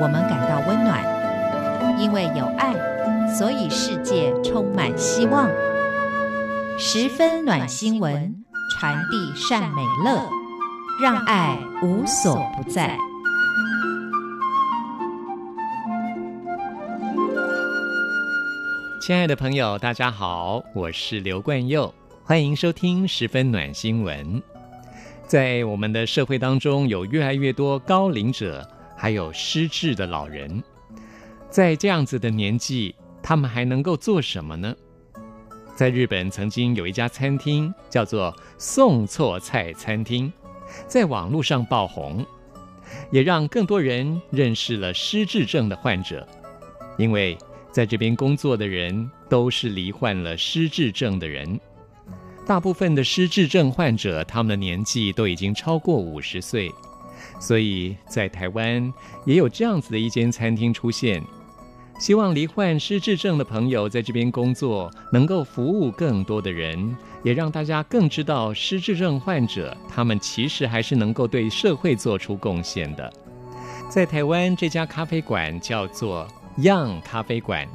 我们感到温暖。因为有爱，所以世界充满希望。十分暖心文，传递善美乐，让爱无所不在。亲爱的朋友，大家好，我是刘冠佑，欢迎收听十分暖心文。在我们的社会当中，有越来越多高龄者，还有失智的老人。在这样子的年纪，他们还能够做什么呢？在日本曾经有一家餐厅叫做“送错菜餐厅”，在网络上爆红，也让更多人认识了失智症的患者。因为在这边工作的人都是罹患了失智症的人，大部分的失智症患者，他们的年纪都已经超过五十岁，所以在台湾也有这样子的一间餐厅出现。希望罹患失智症的朋友在这边工作，能够服务更多的人，也让大家更知道失智症患者，他们其实还是能够对社会做出贡献的。在台湾，这家咖啡馆叫做 Young 咖啡馆，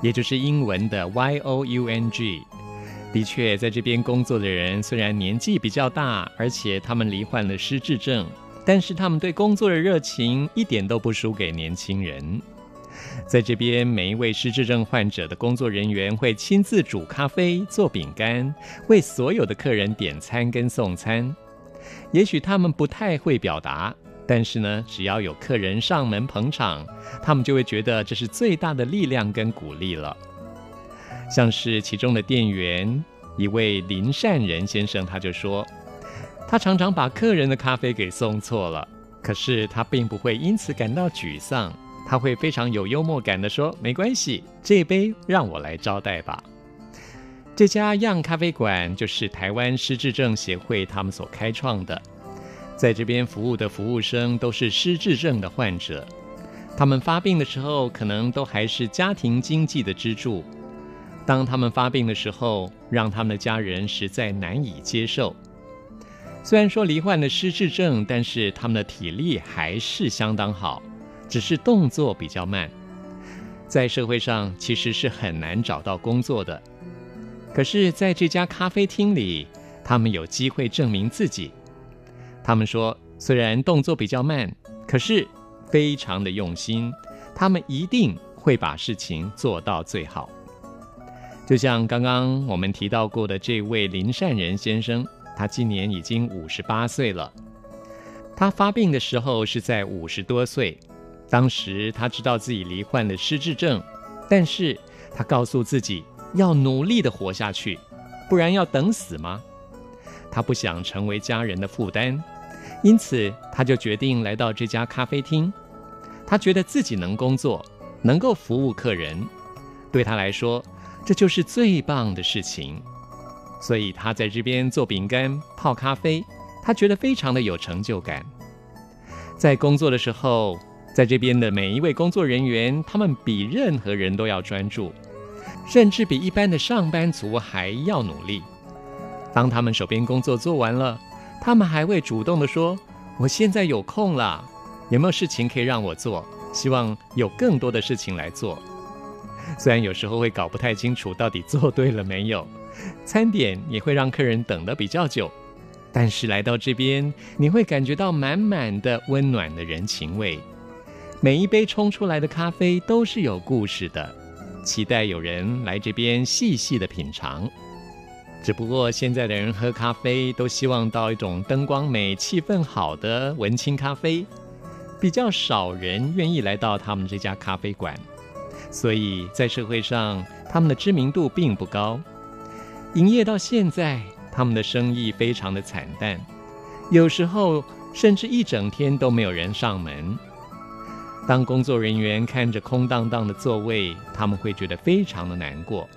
也就是英文的 Y O U N G。的确，在这边工作的人虽然年纪比较大，而且他们罹患了失智症，但是他们对工作的热情一点都不输给年轻人。在这边，每一位失智症患者的工作人员会亲自煮咖啡、做饼干，为所有的客人点餐跟送餐。也许他们不太会表达，但是呢，只要有客人上门捧场，他们就会觉得这是最大的力量跟鼓励了。像是其中的店员一位林善仁先生，他就说，他常常把客人的咖啡给送错了，可是他并不会因此感到沮丧。他会非常有幽默感地说：“没关系，这杯让我来招待吧。”这家样咖啡馆就是台湾失智症协会他们所开创的，在这边服务的服务生都是失智症的患者，他们发病的时候可能都还是家庭经济的支柱。当他们发病的时候，让他们的家人实在难以接受。虽然说罹患了失智症，但是他们的体力还是相当好。只是动作比较慢，在社会上其实是很难找到工作的。可是，在这家咖啡厅里，他们有机会证明自己。他们说，虽然动作比较慢，可是非常的用心，他们一定会把事情做到最好。就像刚刚我们提到过的这位林善仁先生，他今年已经五十八岁了。他发病的时候是在五十多岁。当时他知道自己罹患了失智症，但是他告诉自己要努力的活下去，不然要等死吗？他不想成为家人的负担，因此他就决定来到这家咖啡厅。他觉得自己能工作，能够服务客人，对他来说这就是最棒的事情。所以他在这边做饼干、泡咖啡，他觉得非常的有成就感。在工作的时候，在这边的每一位工作人员，他们比任何人都要专注，甚至比一般的上班族还要努力。当他们手边工作做完了，他们还会主动的说：“我现在有空了，有没有事情可以让我做？希望有更多的事情来做。”虽然有时候会搞不太清楚到底做对了没有，餐点也会让客人等得比较久，但是来到这边，你会感觉到满满的温暖的人情味。每一杯冲出来的咖啡都是有故事的，期待有人来这边细细的品尝。只不过现在的人喝咖啡都希望到一种灯光美、气氛好的文青咖啡，比较少人愿意来到他们这家咖啡馆，所以在社会上他们的知名度并不高。营业到现在，他们的生意非常的惨淡，有时候甚至一整天都没有人上门。当工作人员看着空荡荡的座位，他们会觉得非常的难过。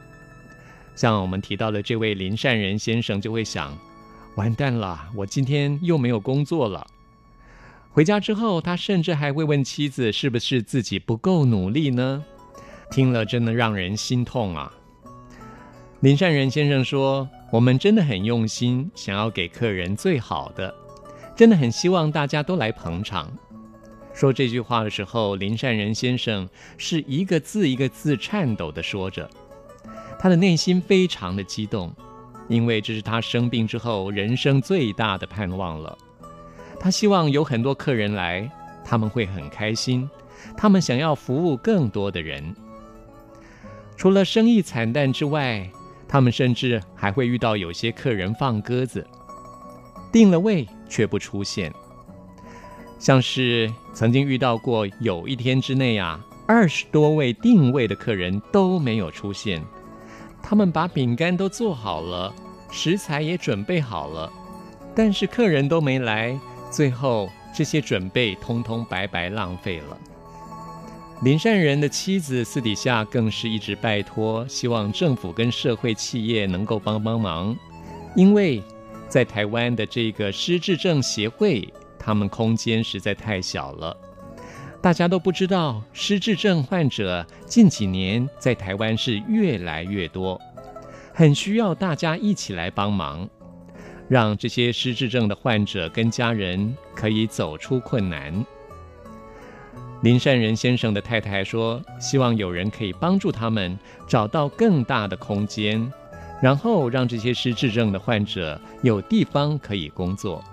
像我们提到的这位林善仁先生，就会想：完蛋了，我今天又没有工作了。回家之后，他甚至还会问妻子：是不是自己不够努力呢？听了真的让人心痛啊。林善仁先生说：我们真的很用心，想要给客人最好的，真的很希望大家都来捧场。说这句话的时候，林善仁先生是一个字一个字颤抖地说着，他的内心非常的激动，因为这是他生病之后人生最大的盼望了。他希望有很多客人来，他们会很开心，他们想要服务更多的人。除了生意惨淡之外，他们甚至还会遇到有些客人放鸽子，订了位却不出现。像是曾经遇到过，有一天之内啊，二十多位订位的客人都没有出现。他们把饼干都做好了，食材也准备好了，但是客人都没来，最后这些准备通通白白浪费了。林善仁的妻子私底下更是一直拜托，希望政府跟社会企业能够帮帮忙，因为在台湾的这个失智症协会。他们空间实在太小了，大家都不知道失智症患者近几年在台湾是越来越多，很需要大家一起来帮忙，让这些失智症的患者跟家人可以走出困难。林善仁先生的太太说，希望有人可以帮助他们找到更大的空间，然后让这些失智症的患者有地方可以工作。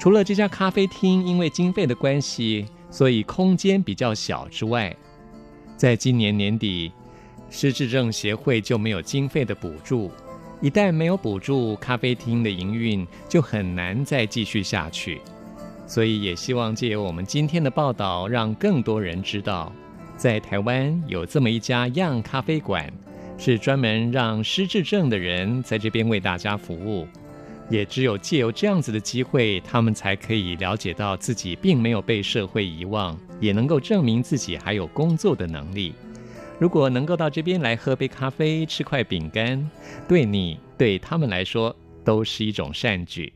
除了这家咖啡厅因为经费的关系，所以空间比较小之外，在今年年底，失智症协会就没有经费的补助。一旦没有补助，咖啡厅的营运就很难再继续下去。所以也希望借由我们今天的报道，让更多人知道，在台湾有这么一家样咖啡馆，是专门让失智症的人在这边为大家服务。也只有借由这样子的机会，他们才可以了解到自己并没有被社会遗忘，也能够证明自己还有工作的能力。如果能够到这边来喝杯咖啡、吃块饼干，对你、对他们来说都是一种善举。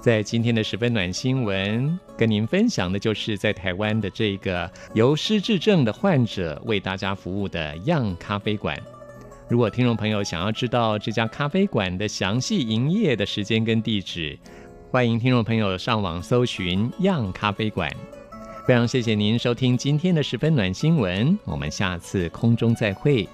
在今天的十分暖新闻，跟您分享的就是在台湾的这个由失智症的患者为大家服务的样咖啡馆。如果听众朋友想要知道这家咖啡馆的详细营业的时间跟地址，欢迎听众朋友上网搜寻“样咖啡馆”。非常谢谢您收听今天的十分暖新闻，我们下次空中再会。